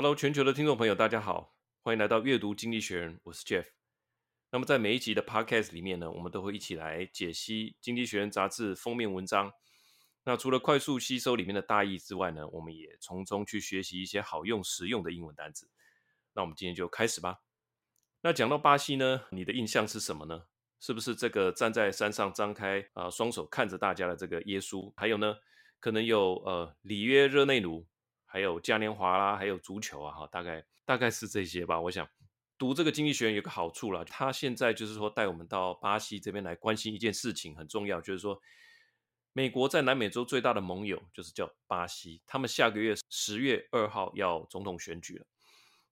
Hello，全球的听众朋友，大家好，欢迎来到阅读经济学人，我是 Jeff。那么在每一集的 Podcast 里面呢，我们都会一起来解析《经济学人》杂志封面文章。那除了快速吸收里面的大意之外呢，我们也从中去学习一些好用、实用的英文单词。那我们今天就开始吧。那讲到巴西呢，你的印象是什么呢？是不是这个站在山上张开啊双手看着大家的这个耶稣？还有呢，可能有呃里约热内卢。还有嘉年华啦，还有足球啊，哈，大概大概是这些吧。我想读这个经济学院有个好处啦，他现在就是说带我们到巴西这边来关心一件事情很重要，就是说美国在南美洲最大的盟友就是叫巴西，他们下个月十月二号要总统选举了。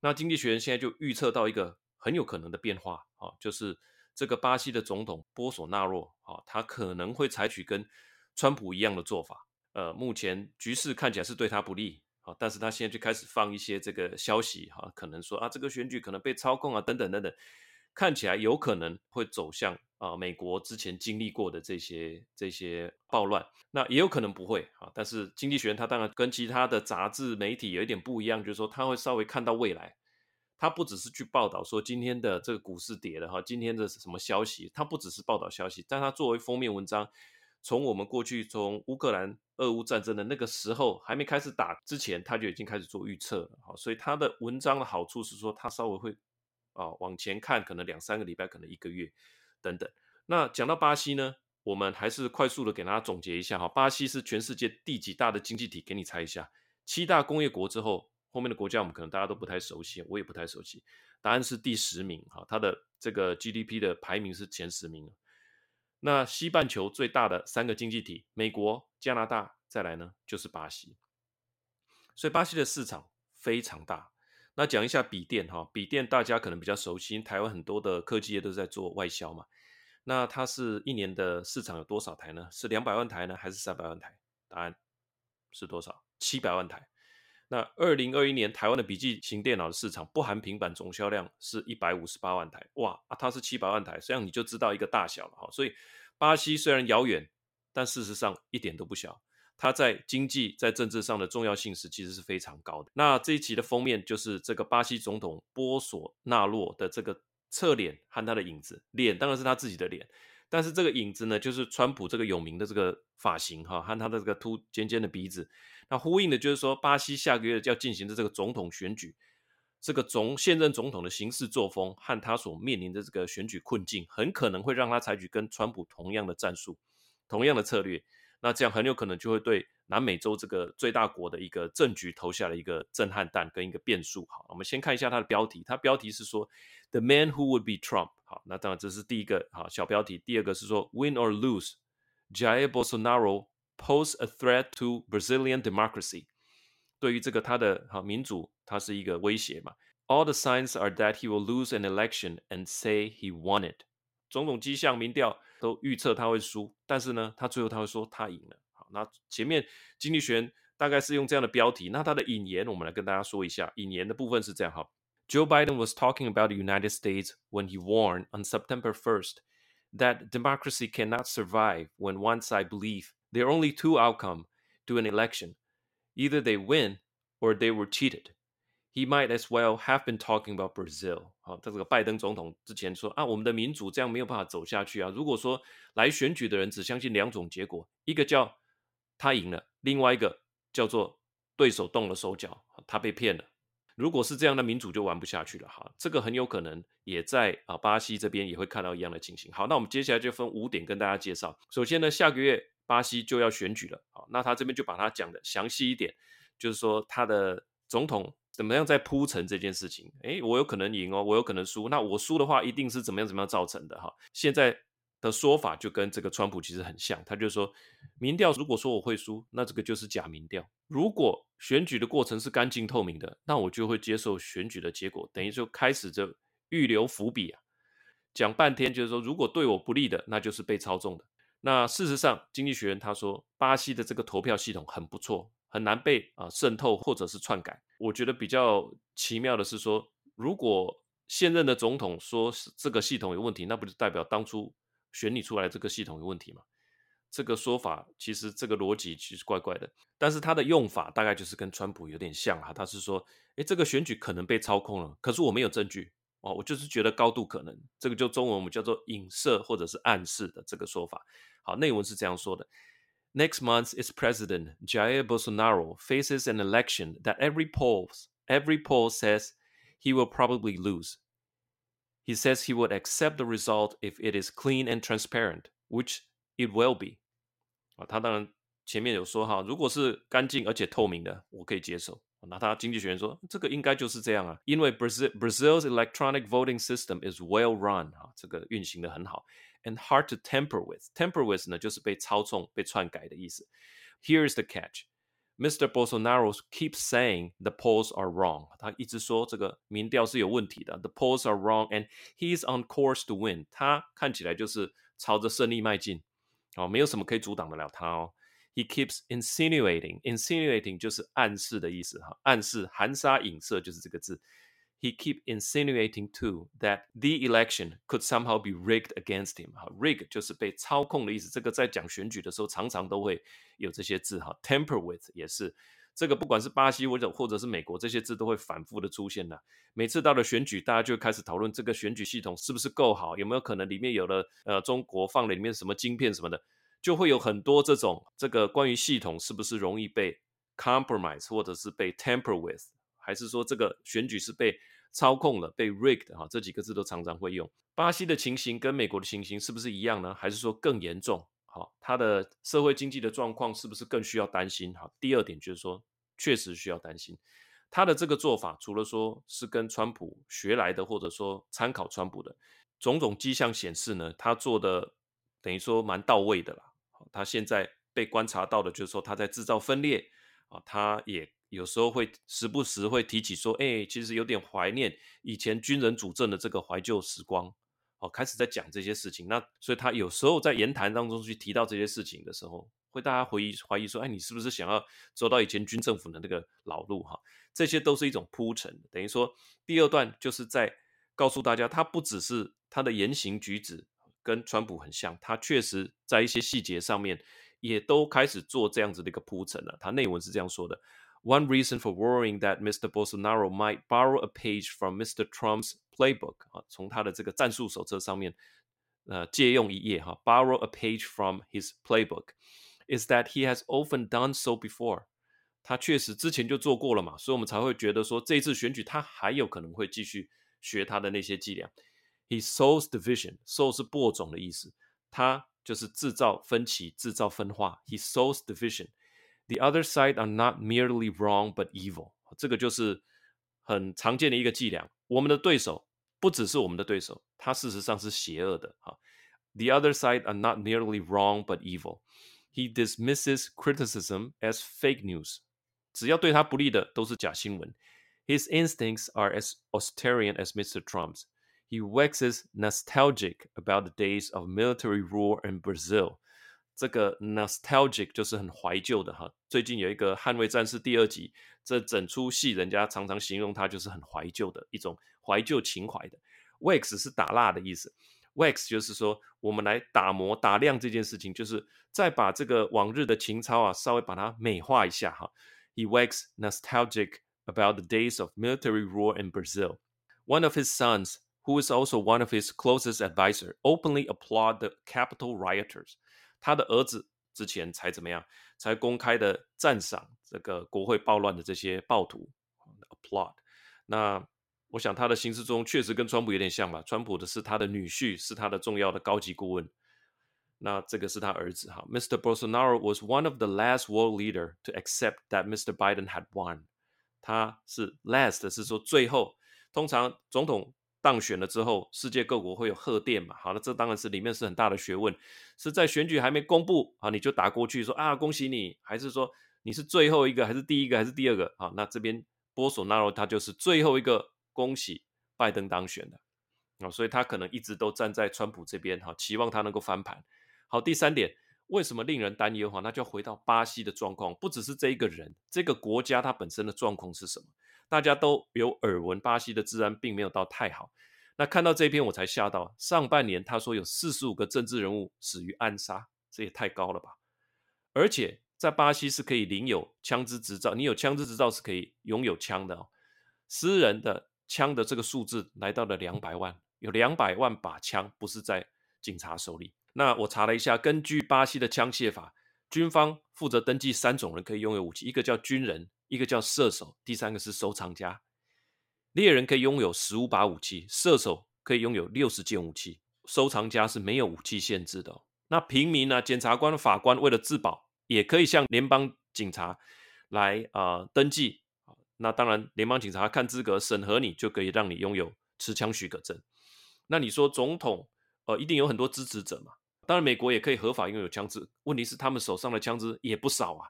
那经济学人现在就预测到一个很有可能的变化啊，就是这个巴西的总统波索纳洛啊，他可能会采取跟川普一样的做法。呃，目前局势看起来是对他不利。啊但是他现在就开始放一些这个消息，哈，可能说啊，这个选举可能被操控啊，等等等等，看起来有可能会走向啊，美国之前经历过的这些这些暴乱，那也有可能不会啊。但是经济学人他当然跟其他的杂志媒体有一点不一样，就是说他会稍微看到未来，他不只是去报道说今天的这个股市跌了哈，今天的什么消息，他不只是报道消息，但他作为封面文章。从我们过去从乌克兰俄乌战争的那个时候还没开始打之前，他就已经开始做预测了。好，所以他的文章的好处是说，他稍微会啊往前看，可能两三个礼拜，可能一个月等等。那讲到巴西呢，我们还是快速的给大家总结一下哈。巴西是全世界第几大的经济体？给你猜一下，七大工业国之后，后面的国家我们可能大家都不太熟悉，我也不太熟悉。答案是第十名哈，它的这个 GDP 的排名是前十名。那西半球最大的三个经济体，美国、加拿大，再来呢就是巴西。所以巴西的市场非常大。那讲一下笔电哈，笔电大家可能比较熟悉，台湾很多的科技业都在做外销嘛。那它是一年的市场有多少台呢？是两百万台呢，还是三百万台？答案是多少？七百万台。那二零二一年台湾的笔记型电脑的市场不含平板总销量是一百五十八万台，哇，它是七百万台，这样你就知道一个大小了哈。所以巴西虽然遥远，但事实上一点都不小，它在经济在政治上的重要性是其实是非常高的。那这一期的封面就是这个巴西总统波索纳洛的这个侧脸和他的影子，脸当然是他自己的脸。但是这个影子呢，就是川普这个有名的这个发型哈，和他的这个凸尖尖的鼻子，那呼应的就是说，巴西下个月要进行的这个总统选举，这个总现任总统的行事作风和他所面临的这个选举困境，很可能会让他采取跟川普同样的战术，同样的策略。那这样很有可能就会对南美洲这个最大国的一个政局投下了一个震撼弹跟一个变数。好，我们先看一下它的标题，它标题是说 The man who would be Trump。好，那当然这是第一个好小标题。第二个是说 Win or lose，Jair Bolsonaro pose a threat to Brazilian democracy。对于这个他的好民主，它是一个威胁嘛？All the signs are that he will lose an election and say he won it。种种迹象民调都预测他会输，但是呢，他最后他会说他赢了。好，那前面经济学人大概是用这样的标题，那他的引言我们来跟大家说一下。引言的部分是这样哈。Joe Biden was talking about the United States when he warned on September 1st that democracy cannot survive when one side believes there are only two outcome to an election. Either they win or they were cheated. He might as well have been talking about Brazil. 好，在这个拜登总统之前说啊，我们的民主这样没有办法走下去啊。如果说来选举的人只相信两种结果，一个叫他赢了，另外一个叫做对手动了手脚，他被骗了。如果是这样的民主就玩不下去了哈，这个很有可能也在啊巴西这边也会看到一样的情形。好，那我们接下来就分五点跟大家介绍。首先呢，下个月巴西就要选举了，好，那他这边就把它讲的详细一点，就是说他的总统怎么样在铺陈这件事情。诶，我有可能赢哦，我有可能输，那我输的话一定是怎么样怎么样造成的哈。现在的说法就跟这个川普其实很像，他就说，民调如果说我会输，那这个就是假民调；如果选举的过程是干净透明的，那我就会接受选举的结果，等于就开始就预留伏笔啊，讲半天就是说，如果对我不利的，那就是被操纵的。那事实上，经济学人他说，巴西的这个投票系统很不错，很难被啊渗透或者是篡改。我觉得比较奇妙的是说，如果现任的总统说是这个系统有问题，那不就代表当初选你出来这个系统有问题吗？这个说法其实这个逻辑其实怪怪的，但是他的用法大概就是跟川普有点像哈，他是说，诶，这个选举可能被操控了，可是我没有证据哦，我就是觉得高度可能，这个就中文我们叫做影射或者是暗示的这个说法。好，内文是这样说的：Next month, its president Jair Bolsonaro faces an election that every polls every poll says he will probably lose. He says he would accept the result if it is clean and transparent, which it will be. 啊，他当然前面有说哈，如果是干净而且透明的，我可以接受。那他经济学人说，这个应该就是这样啊，因为 Brazil Brazil's electronic voting system is well run 啊，这个运行得很好 ，and hard to tamper with. Tamper with 呢，就是被操纵、被篡改的意思。Here is the catch. Mr. Bolsonaro keeps saying the polls are wrong. 他一直说这个民调是有问题的。The polls are wrong, and he's on course to win. 他看起来就是朝着胜利迈进。哦，没有什么可以阻挡得了他哦。He keeps insinuating, insinuating 就是暗示的意思哈，暗示、含沙隐射就是这个字。 He keep insinuating too that the election could somehow be rigged against him. 哈，rig 就是被操控的意思。这个在讲选举的时候常常都会有这些字哈。Tamper with 也是这个，不管是巴西或者或者是美国，这些字都会反复的出现的。每次到了选举，大家就开始讨论这个选举系统是不是够好，有没有可能里面有了呃中国放了里面什么晶片什么的。就会有很多这种这个关于系统是不是容易被 compromise 或者是被 tamper with，还是说这个选举是被操控了、被 rigged 哈，这几个字都常常会用。巴西的情形跟美国的情形是不是一样呢？还是说更严重？好，它的社会经济的状况是不是更需要担心？好，第二点就是说，确实需要担心。他的这个做法，除了说是跟川普学来的，或者说参考川普的种种迹象显示呢，他做的等于说蛮到位的啦。他现在被观察到的，就是说他在制造分裂啊，他也有时候会时不时会提起说，哎，其实有点怀念以前军人主政的这个怀旧时光，哦，开始在讲这些事情。那所以他有时候在言谈当中去提到这些事情的时候，会大家怀疑怀疑说，哎，你是不是想要走到以前军政府的那个老路哈？这些都是一种铺陈，等于说第二段就是在告诉大家，他不只是他的言行举止。跟川普很像，他确实在一些细节上面也都开始做这样子的一个铺陈了。他内文是这样说的 ：One reason for worrying that Mr. Bolsonaro might borrow a page from Mr. Trump's playbook 啊，从他的这个战术手册上面呃借用一页哈，borrow a page from his playbook is that he has often done so before。他确实之前就做过了嘛，所以我们才会觉得说这一次选举他还有可能会继续学他的那些伎俩。He sows division. Sow 是播种的意思，他就是制造分歧、制造分化。He sows division. The other side are not merely wrong but evil. 这个就是很常见的一个伎俩。我们的对手不只是我们的对手，他事实上是邪恶的。哈，The other side are not merely wrong but evil. He dismisses criticism as fake news. 只要对他不利的都是假新闻。His instincts are as Austarian as Mr. Trump's. He waxes nostalgic about the days of military rule in Brazil。 这个 nostalgic 就是很怀旧的哈。最近有一个《捍卫战士》第二集，这整出戏人家常常形容它就是很怀旧的一种怀旧情怀的。wax 是打蜡的意思，wax 就是说我们来打磨打亮这件事情，就是再把这个往日的情操啊稍微把它美化一下哈。He wax nostalgic about the days of military rule in Brazil. One of his sons. Who is also one of his closest advisor, openly applaud the capital rioters。他的儿子之前才怎么样？才公开的赞赏这个国会暴乱的这些暴徒。applaud。那我想他的行事中确实跟川普有点像吧？川普的是他的女婿，是他的重要的高级顾问。那这个是他儿子哈。Mr. Bolsonaro was one of the last world leader to accept that Mr. Biden had won。他是 last 是说最后，通常总统。当选了之后，世界各国会有贺电嘛？好了，这当然是里面是很大的学问，是在选举还没公布啊，你就打过去说啊，恭喜你，还是说你是最后一个，还是第一个，还是第二个？好，那这边波索纳罗他就是最后一个，恭喜拜登当选的啊，所以他可能一直都站在川普这边哈，期望他能够翻盘。好，第三点，为什么令人担忧哈？那就回到巴西的状况，不只是这一个人，这个国家它本身的状况是什么？大家都有耳闻，巴西的治安并没有到太好。那看到这篇我才吓到，上半年他说有四十五个政治人物死于暗杀，这也太高了吧？而且在巴西是可以领有枪支执照，你有枪支执照是可以拥有枪的哦。私人的枪的这个数字来到了两百万，有两百万把枪不是在警察手里。那我查了一下，根据巴西的枪械法，军方负责登记三种人可以拥有武器，一个叫军人，一个叫射手，第三个是收藏家。猎人可以拥有十五把武器，射手可以拥有六十件武器，收藏家是没有武器限制的。那平民呢？检察官、法官为了自保，也可以向联邦警察来啊、呃、登记。那当然，联邦警察看资格审核你，就可以让你拥有持枪许可证。那你说总统呃一定有很多支持者嘛？当然，美国也可以合法拥有枪支，问题是他们手上的枪支也不少啊。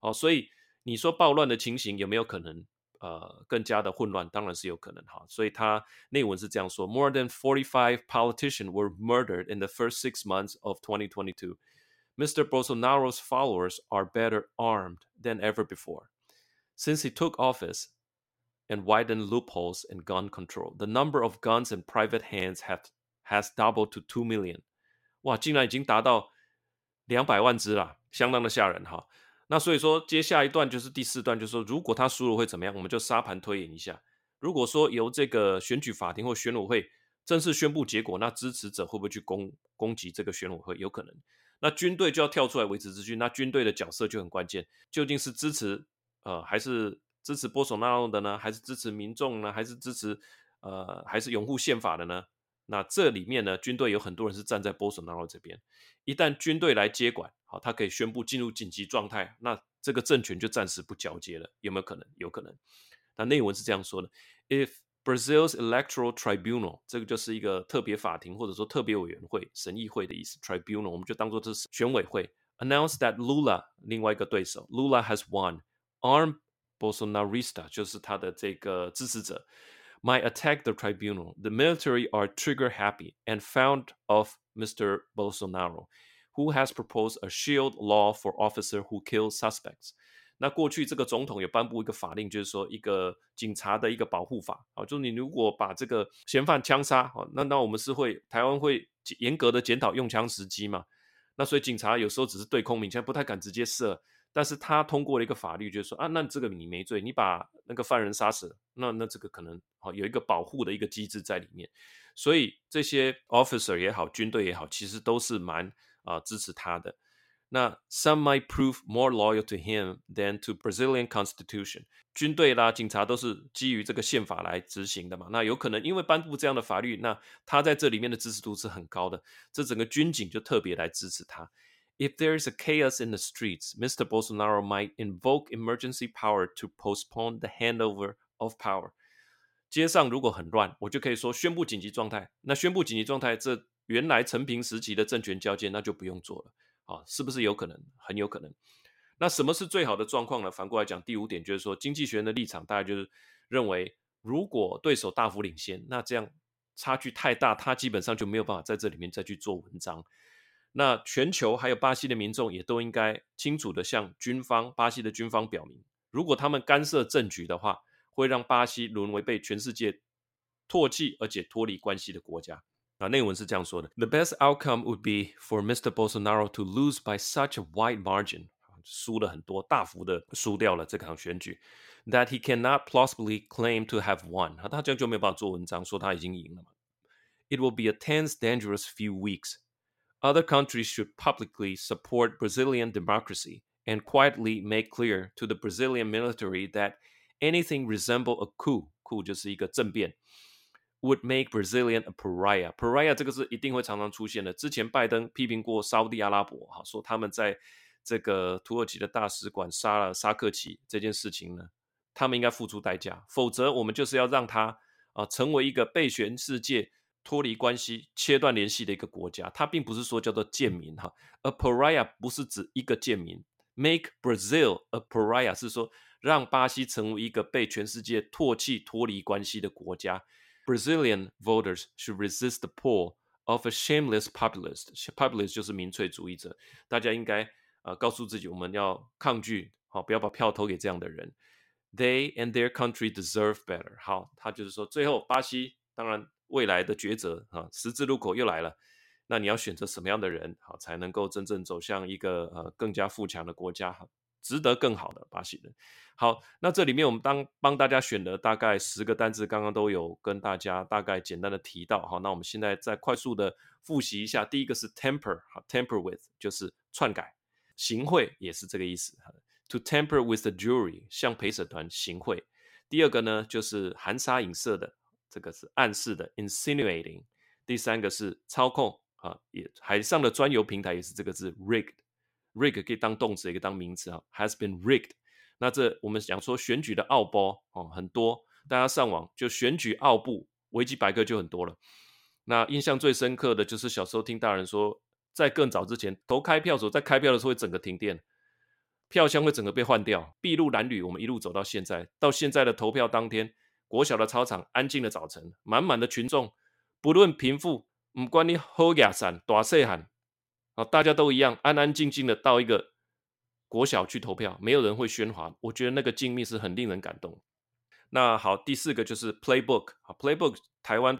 哦，所以你说暴乱的情形有没有可能？呃，更加的混乱，当然是有可能哈。所以他内文是这样说：More than forty-five politicians were murdered in the first six months of 2022. Mr. Bolsonaro's followers are better armed than ever before. Since he took office and widened loopholes in gun control, the number of guns in private hands have has doubled to two million. 哇，竟然已经达到两百万支了，相当的吓人哈。那所以说，接下一段就是第四段，就是说，如果他输了会怎么样？我们就沙盘推演一下。如果说由这个选举法庭或选委会正式宣布结果，那支持者会不会去攻攻击这个选委会？有可能。那军队就要跳出来维持秩序。那军队的角色就很关键，究竟是支持呃还是支持波索纳罗的呢？还是支持民众呢？还是支持呃还是拥护宪法的呢？那这里面呢，军队有很多人是站在波索纳罗这边。一旦军队来接管，好，他可以宣布进入紧急状态，那这个政权就暂时不交接了，有没有可能？有可能。那内文是这样说的：If Brazil's electoral tribunal，这个就是一个特别法庭或者说特别委员会、审议会的意思。tribunal 我们就当做这是选委会。，announce that Lula，另外一个对手，Lula has won，armed Bolsonarista 就是他的这个支持者，might attack the tribunal. The military are trigger happy and found of Mr. Bolsonaro. Who has proposed a shield law for officer who kill suspects？那过去这个总统也颁布一个法令，就是说一个警察的一个保护法啊，就是你如果把这个嫌犯枪杀啊，那那我们是会台湾会严格的检讨用枪时机嘛。那所以警察有时候只是对空鸣枪，不太敢直接射。但是他通过了一个法律，就是说啊，那这个你没罪，你把那个犯人杀死了，那那这个可能啊有一个保护的一个机制在里面。所以这些 officer 也好，军队也好，其实都是蛮。啊，支持他的。那 some might prove more loyal to him than to Brazilian Constitution。军队啦，警察都是基于这个宪法来执行的嘛。那有可能因为颁布这样的法律，那他在这里面的支持度是很高的。这整个军警就特别来支持他。If there is a chaos in the streets, Mr. Bolsonaro might invoke emergency power to postpone the handover of power。街上如果很乱，我就可以说宣布紧急状态。那宣布紧急状态，这原来承平时期的政权交接，那就不用做了，啊，是不是有可能？很有可能。那什么是最好的状况呢？反过来讲，第五点就是说，经济学人的立场大概就是认为，如果对手大幅领先，那这样差距太大，他基本上就没有办法在这里面再去做文章。那全球还有巴西的民众也都应该清楚地向军方、巴西的军方表明，如果他们干涉政局的话，会让巴西沦为被全世界唾弃而且脱离关系的国家。啊，内文是这样说的：The best outcome would be for Mr. Bolsonaro to lose by such a wide margin，输了很多，大幅的输掉了这场选举，that he cannot plausibly claim to have won。他这样就没有办法做文章说他已经赢了嘛。It will be a tense, dangerous few weeks. Other countries should publicly support Brazilian democracy and quietly make clear to the Brazilian military that anything resemble a coup，coup coup 就是一个政变。Would make Brazilian a pariah. Pariah 这个是一定会常常出现的。之前拜登批评过沙乌地阿拉伯，哈，说他们在这个土耳其的大使馆杀了沙克奇这件事情呢，他们应该付出代价，否则我们就是要让他啊成为一个被全世界 脱离关系、切断联系的一个国家。它并不是说叫做贱民哈，a pariah 不是指一个贱民，make Brazil a pariah 是说让巴西成为一个被全世界唾弃、脱离关系的国家。Brazilian voters should resist the pull of a shameless populist. Populist 就是民粹主义者。大家应该、呃、告诉自己，我们要抗拒，好，不要把票投给这样的人。They and their country deserve better。好，他就是说，最后巴西当然未来的抉择啊，十字路口又来了。那你要选择什么样的人，好才能够真正走向一个呃更加富强的国家，哈值得更好的巴西人。好，那这里面我们当帮大家选了大概十个单字，刚刚都有跟大家大概简单的提到。好，那我们现在再快速的复习一下。第一个是 temper，哈，temper with 就是篡改，行贿也是这个意思。To temper with the jury，向陪审团行贿。第二个呢，就是含沙隐射的，这个是暗示的，insinuating。第三个是操控，啊，也海上的专油平台也是这个字，rigged，rig 可以当动词，也可以当名词啊，has been rigged。那这我们讲说选举的奥波哦，很多，大家上网就选举奥布维基百科就很多了。那印象最深刻的就是小时候听大人说，在更早之前投开票的时候，在开票的时候会整个停电，票箱会整个被换掉，筚路蓝缕。我们一路走到现在，到现在的投票当天，国小的操场安静的早晨，满满的群众，不论贫富，唔管你好亚散大细汉，啊，大家都一样安安静静的到一个。国小去投票，没有人会喧哗。我觉得那个静谧是很令人感动。那好，第四个就是 playbook。啊，playbook 台湾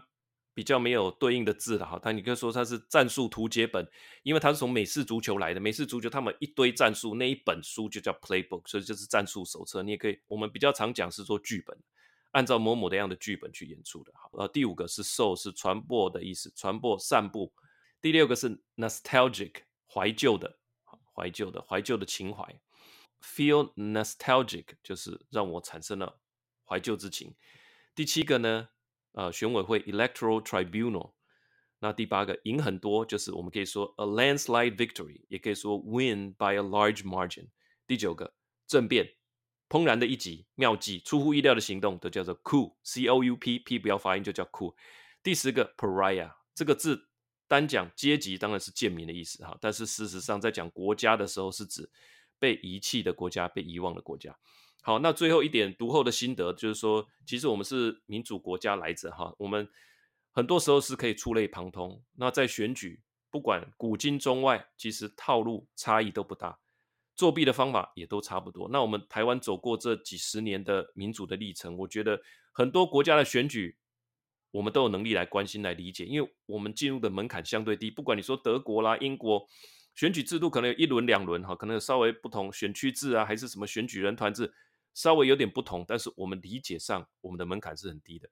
比较没有对应的字的哈。它你可以说它是战术图解本，因为它是从美式足球来的。美式足球他们一堆战术，那一本书就叫 playbook，所以就是战术手册。你也可以，我们比较常讲是说剧本，按照某某的样的剧本去演出的。好，呃，第五个是 sow 是传播的意思，传播散布。第六个是 nostalgic 怀旧的。怀旧的怀旧的情怀，feel nostalgic 就是让我产生了怀旧之情。第七个呢，呃，选委会 electoral tribunal。那第八个赢很多，就是我们可以说 a landslide victory，也可以说 win by a large margin。第九个政变，怦然的一击，妙计，出乎意料的行动，都叫做 coup，c o u p，p 不要发音就叫 coup。第十个 pariah 这个字。单讲阶级当然是贱民的意思哈，但是事实上在讲国家的时候是指被遗弃的国家、被遗忘的国家。好，那最后一点读后的心得就是说，其实我们是民主国家来着哈，我们很多时候是可以触类旁通。那在选举，不管古今中外，其实套路差异都不大，作弊的方法也都差不多。那我们台湾走过这几十年的民主的历程，我觉得很多国家的选举。我们都有能力来关心、来理解，因为我们进入的门槛相对低。不管你说德国啦、英国，选举制度可能有一轮、两轮，哈，可能有稍微不同，选区制啊，还是什么选举人团制，稍微有点不同。但是我们理解上，我们的门槛是很低的。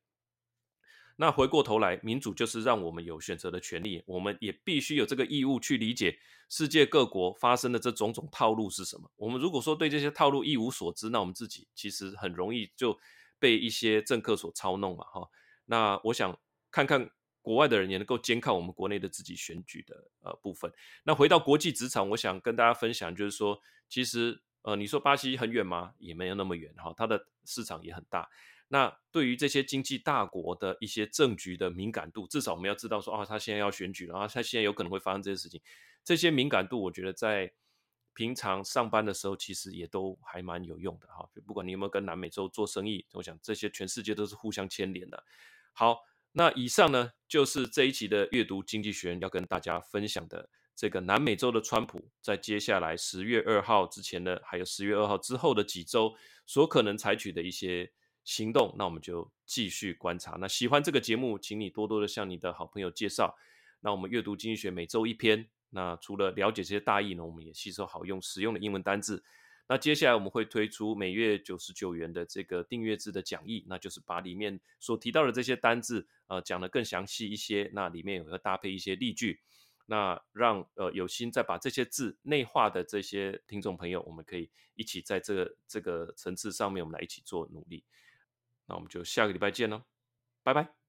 那回过头来，民主就是让我们有选择的权利，我们也必须有这个义务去理解世界各国发生的这种种套路是什么。我们如果说对这些套路一无所知，那我们自己其实很容易就被一些政客所操弄嘛，哈。那我想看看国外的人也能够监看我们国内的自己选举的呃部分。那回到国际职场，我想跟大家分享，就是说，其实呃，你说巴西很远吗？也没有那么远哈，它的市场也很大。那对于这些经济大国的一些政局的敏感度，至少我们要知道说，啊，他现在要选举了啊，他现在有可能会发生这些事情。这些敏感度，我觉得在平常上班的时候，其实也都还蛮有用的哈。就不管你有没有跟南美洲做生意，我想这些全世界都是互相牵连的。好，那以上呢，就是这一期的阅读经济学人要跟大家分享的这个南美洲的川普，在接下来十月二号之前的，还有十月二号之后的几周所可能采取的一些行动，那我们就继续观察。那喜欢这个节目，请你多多的向你的好朋友介绍。那我们阅读经济学每周一篇，那除了了解这些大意呢，我们也吸收好用实用的英文单字。那接下来我们会推出每月九十九元的这个订阅制的讲义，那就是把里面所提到的这些单字，呃，讲得更详细一些。那里面也会搭配一些例句，那让呃有心再把这些字内化的这些听众朋友，我们可以一起在这个这个层次上面，我们来一起做努力。那我们就下个礼拜见喽，拜拜。